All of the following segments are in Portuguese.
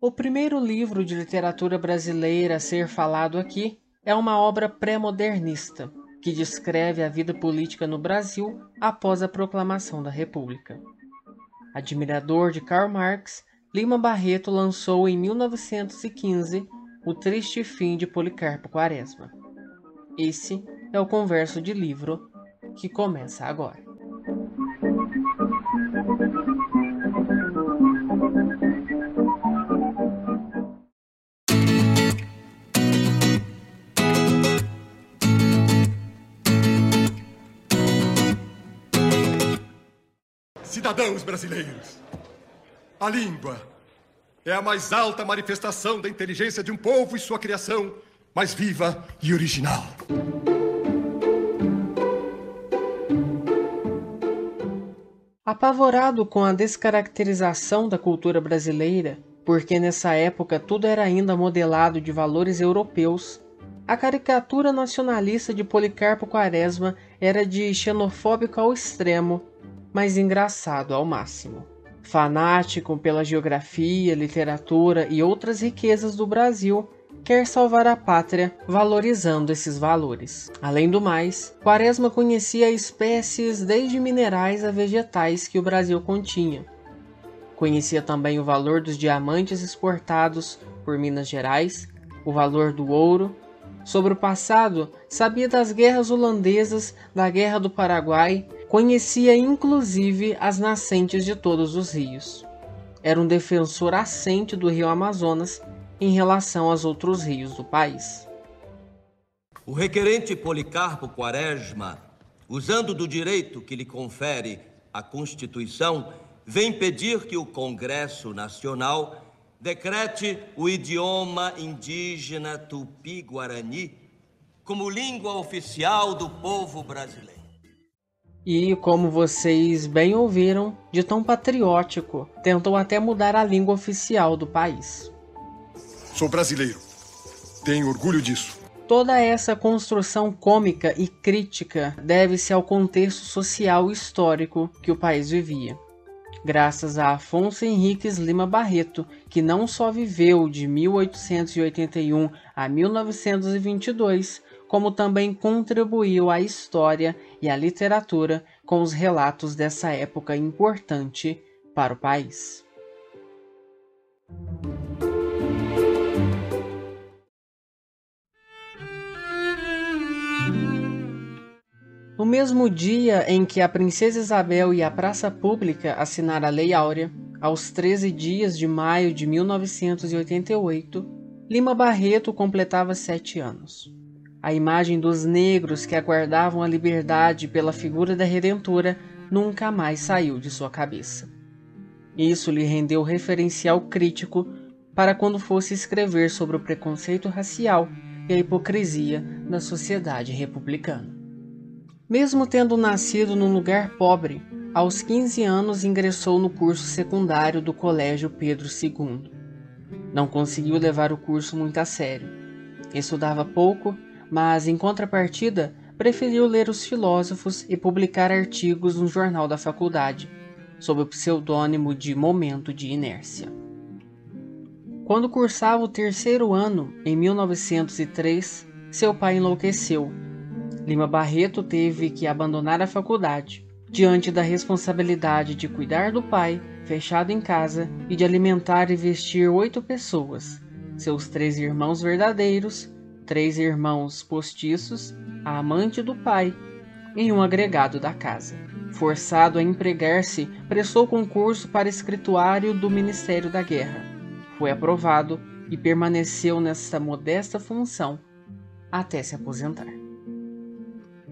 O primeiro livro de literatura brasileira a ser falado aqui é uma obra pré-modernista que descreve a vida política no Brasil após a proclamação da República. Admirador de Karl Marx, Lima Barreto lançou em 1915 O Triste Fim de Policarpo Quaresma. Esse é o converso de livro que começa agora. Cidadãos brasileiros, a língua é a mais alta manifestação da inteligência de um povo e sua criação mais viva e original. Apavorado com a descaracterização da cultura brasileira, porque nessa época tudo era ainda modelado de valores europeus, a caricatura nacionalista de Policarpo Quaresma era de xenofóbico ao extremo, mas engraçado ao máximo. Fanático pela geografia, literatura e outras riquezas do Brasil, quer salvar a pátria valorizando esses valores. Além do mais, Quaresma conhecia espécies desde minerais a vegetais que o Brasil continha. Conhecia também o valor dos diamantes exportados por Minas Gerais, o valor do ouro. Sobre o passado, sabia das guerras holandesas, da Guerra do Paraguai, conhecia inclusive as nascentes de todos os rios. Era um defensor assente do rio Amazonas em relação aos outros rios do país. O requerente Policarpo Quaresma, usando do direito que lhe confere a Constituição, vem pedir que o Congresso Nacional decrete o idioma indígena tupi-guarani como língua oficial do povo brasileiro. E, como vocês bem ouviram, de tão patriótico, tentou até mudar a língua oficial do país. Sou brasileiro. Tenho orgulho disso. Toda essa construção cômica e crítica deve-se ao contexto social e histórico que o país vivia. Graças a Afonso Henriques Lima Barreto, que não só viveu de 1881 a 1922, como também contribuiu à história e à literatura com os relatos dessa época importante para o país. No mesmo dia em que a Princesa Isabel e a Praça Pública assinaram a Lei Áurea, aos 13 dias de maio de 1988, Lima Barreto completava sete anos. A imagem dos negros que aguardavam a liberdade pela figura da Redentora nunca mais saiu de sua cabeça. Isso lhe rendeu referencial crítico para quando fosse escrever sobre o preconceito racial e a hipocrisia da sociedade republicana. Mesmo tendo nascido num lugar pobre, aos 15 anos ingressou no curso secundário do Colégio Pedro II. Não conseguiu levar o curso muito a sério. Estudava pouco, mas em contrapartida preferiu ler os filósofos e publicar artigos no jornal da faculdade, sob o pseudônimo de Momento de Inércia. Quando cursava o terceiro ano, em 1903, seu pai enlouqueceu Lima Barreto teve que abandonar a faculdade diante da responsabilidade de cuidar do pai, fechado em casa, e de alimentar e vestir oito pessoas: seus três irmãos verdadeiros, três irmãos postiços, a amante do pai e um agregado da casa. Forçado a empregar-se, prestou concurso para escrituário do Ministério da Guerra. Foi aprovado e permaneceu nessa modesta função até se aposentar.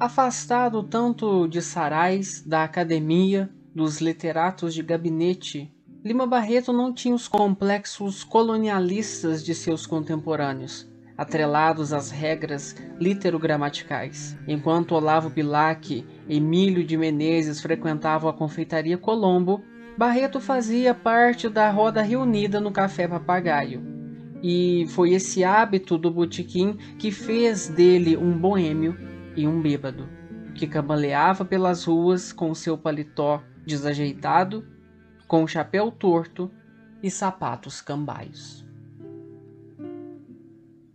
Afastado tanto de Sarais, da academia, dos literatos de gabinete, Lima Barreto não tinha os complexos colonialistas de seus contemporâneos, atrelados às regras literogramaticais. Enquanto Olavo Bilac, Emílio de Menezes frequentavam a confeitaria Colombo, Barreto fazia parte da roda reunida no Café Papagaio. E foi esse hábito do botequim que fez dele um boêmio e um bêbado, que cambaleava pelas ruas com seu paletó desajeitado, com chapéu torto e sapatos cambaios.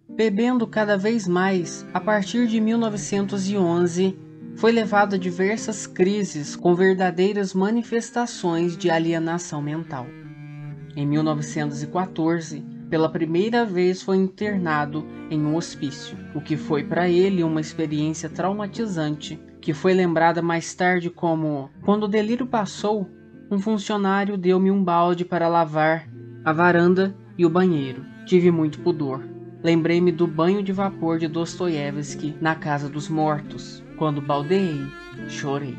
Bebendo cada vez mais, a partir de 1911, foi levado a diversas crises com verdadeiras manifestações de alienação mental. Em 1914, pela primeira vez foi internado em um hospício, o que foi para ele uma experiência traumatizante, que foi lembrada mais tarde como: quando o delírio passou, um funcionário deu-me um balde para lavar a varanda e o banheiro. Tive muito pudor. Lembrei-me do banho de vapor de Dostoiévski na Casa dos Mortos. Quando baldeei, chorei.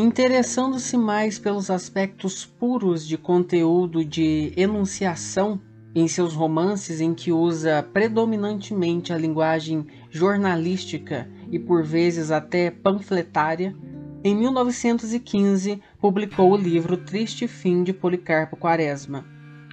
Interessando-se mais pelos aspectos puros de conteúdo de enunciação em seus romances em que usa predominantemente a linguagem jornalística e por vezes até panfletária, em 1915 publicou o livro Triste Fim de Policarpo Quaresma,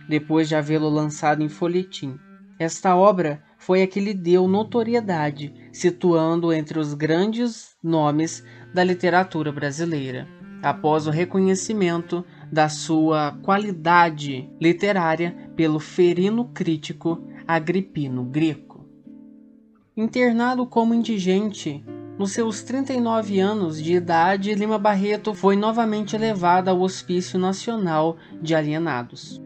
depois de havê-lo lançado em folhetim. Esta obra foi a que lhe deu notoriedade, situando entre os grandes nomes da literatura brasileira, após o reconhecimento da sua qualidade literária pelo ferino crítico Agripino Greco. Internado como indigente, nos seus 39 anos de idade, Lima Barreto foi novamente levado ao Hospício Nacional de Alienados.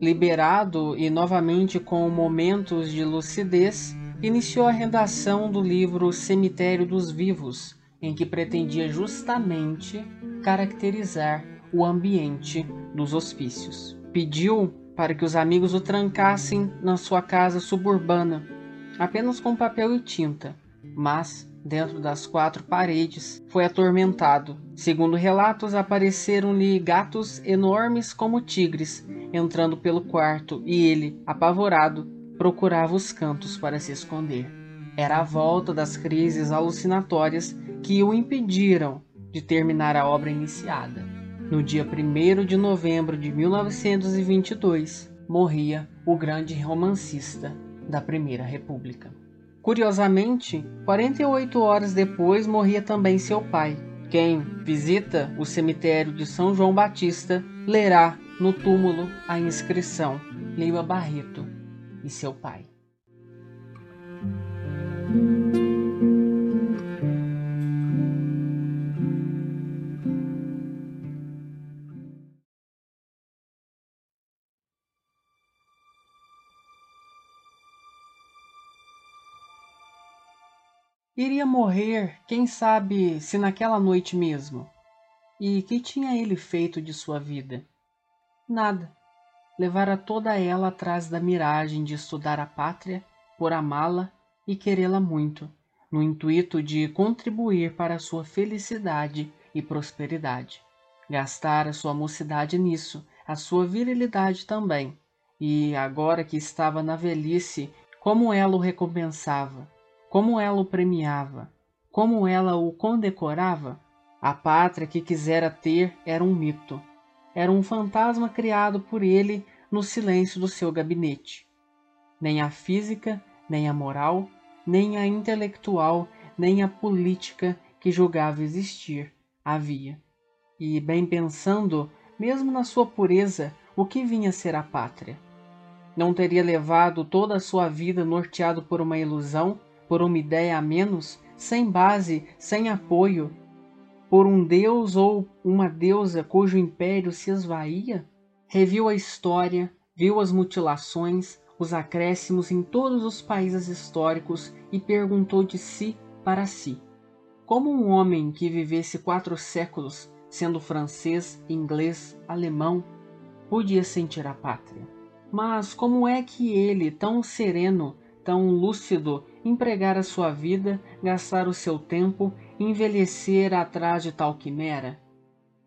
Liberado e novamente com momentos de lucidez, iniciou a redação do livro Cemitério dos Vivos, em que pretendia justamente caracterizar o ambiente dos hospícios. Pediu para que os amigos o trancassem na sua casa suburbana, apenas com papel e tinta, mas dentro das quatro paredes foi atormentado. Segundo relatos, apareceram-lhe gatos enormes como tigres entrando pelo quarto e ele, apavorado, procurava os cantos para se esconder. Era a volta das crises alucinatórias que o impediram de terminar a obra iniciada. No dia 1 de novembro de 1922, morria o grande romancista da Primeira República. Curiosamente, 48 horas depois morria também seu pai. Quem visita o cemitério de São João Batista lerá no túmulo a inscrição Lima Barreto e seu pai. Iria morrer, quem sabe se naquela noite mesmo. E que tinha ele feito de sua vida? Nada. Levara toda ela atrás da miragem de estudar a pátria, por amá-la e querê-la muito, no intuito de contribuir para sua felicidade e prosperidade. Gastara sua mocidade nisso, a sua virilidade também, e agora que estava na velhice, como ela o recompensava como ela o premiava, como ela o condecorava. A pátria que quisera ter era um mito, era um fantasma criado por ele no silêncio do seu gabinete. Nem a física, nem a moral, nem a intelectual, nem a política que julgava existir havia. E, bem pensando, mesmo na sua pureza, o que vinha ser a pátria? Não teria levado toda a sua vida norteado por uma ilusão por uma ideia a menos, sem base, sem apoio, por um deus ou uma deusa cujo império se esvaía? Reviu a história, viu as mutilações, os acréscimos em todos os países históricos e perguntou de si para si: como um homem que vivesse quatro séculos, sendo francês, inglês, alemão, podia sentir a pátria? Mas como é que ele, tão sereno, tão lúcido empregar a sua vida, gastar o seu tempo, envelhecer atrás de tal quimera?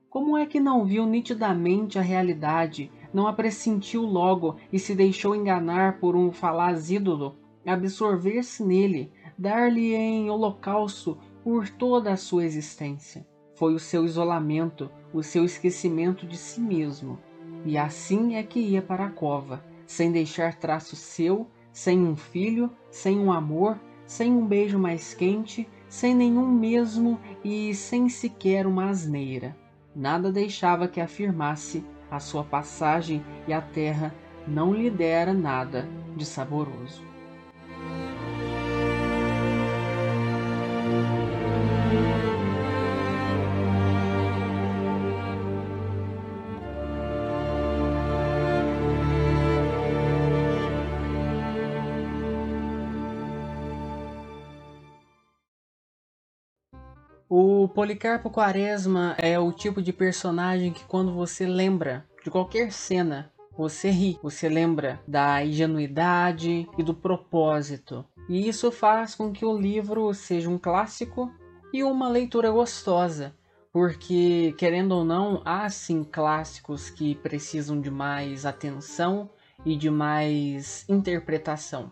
Como é que não viu nitidamente a realidade, não a pressentiu logo e se deixou enganar por um falaz ídolo, absorver-se nele, dar-lhe em holocausto por toda a sua existência? Foi o seu isolamento, o seu esquecimento de si mesmo. E assim é que ia para a cova, sem deixar traço seu sem um filho, sem um amor, sem um beijo mais quente, sem nenhum mesmo e sem sequer uma asneira. Nada deixava que afirmasse a sua passagem e a terra não lhe dera nada de saboroso. O Policarpo Quaresma é o tipo de personagem que quando você lembra de qualquer cena, você ri, você lembra da ingenuidade e do propósito. E isso faz com que o livro seja um clássico e uma leitura gostosa, porque querendo ou não, há sim clássicos que precisam de mais atenção e de mais interpretação.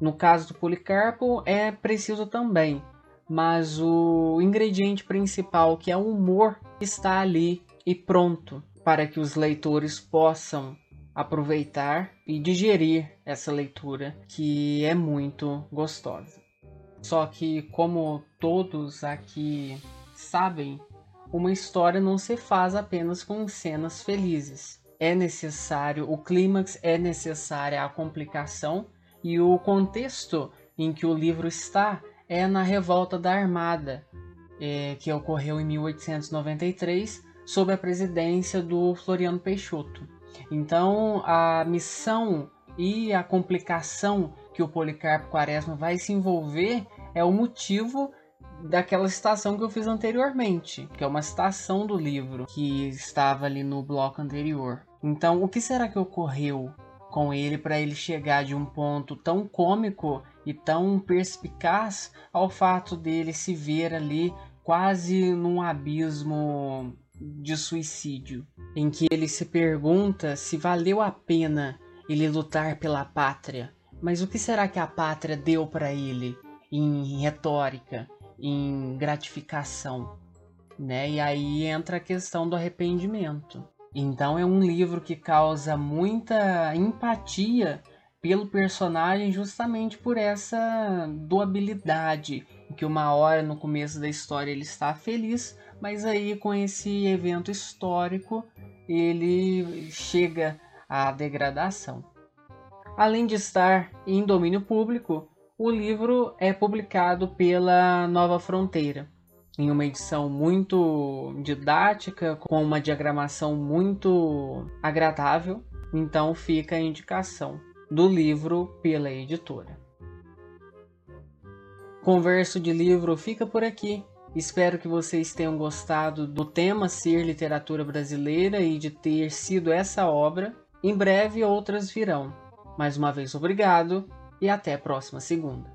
No caso do Policarpo, é preciso também, mas o ingrediente principal, que é o humor, está ali e pronto para que os leitores possam aproveitar e digerir essa leitura que é muito gostosa. Só que, como todos aqui sabem, uma história não se faz apenas com cenas felizes. É necessário, o clímax é necessária a complicação e o contexto em que o livro está é na revolta da Armada, é, que ocorreu em 1893, sob a presidência do Floriano Peixoto. Então, a missão e a complicação que o Policarpo Quaresma vai se envolver é o motivo daquela citação que eu fiz anteriormente, que é uma citação do livro que estava ali no bloco anterior. Então, o que será que ocorreu com ele para ele chegar de um ponto tão cômico e tão perspicaz ao fato dele se ver ali quase num abismo de suicídio, em que ele se pergunta se valeu a pena ele lutar pela pátria. Mas o que será que a pátria deu para ele em retórica, em gratificação, né? E aí entra a questão do arrependimento. Então é um livro que causa muita empatia pelo personagem justamente por essa doabilidade, que uma hora no começo da história ele está feliz, mas aí com esse evento histórico ele chega à degradação. Além de estar em domínio público, o livro é publicado pela Nova Fronteira em uma edição muito didática, com uma diagramação muito agradável. Então fica a indicação do livro pela editora. Converso de livro fica por aqui. Espero que vocês tenham gostado do tema ser literatura brasileira e de ter sido essa obra. Em breve outras virão. Mais uma vez obrigado e até a próxima segunda.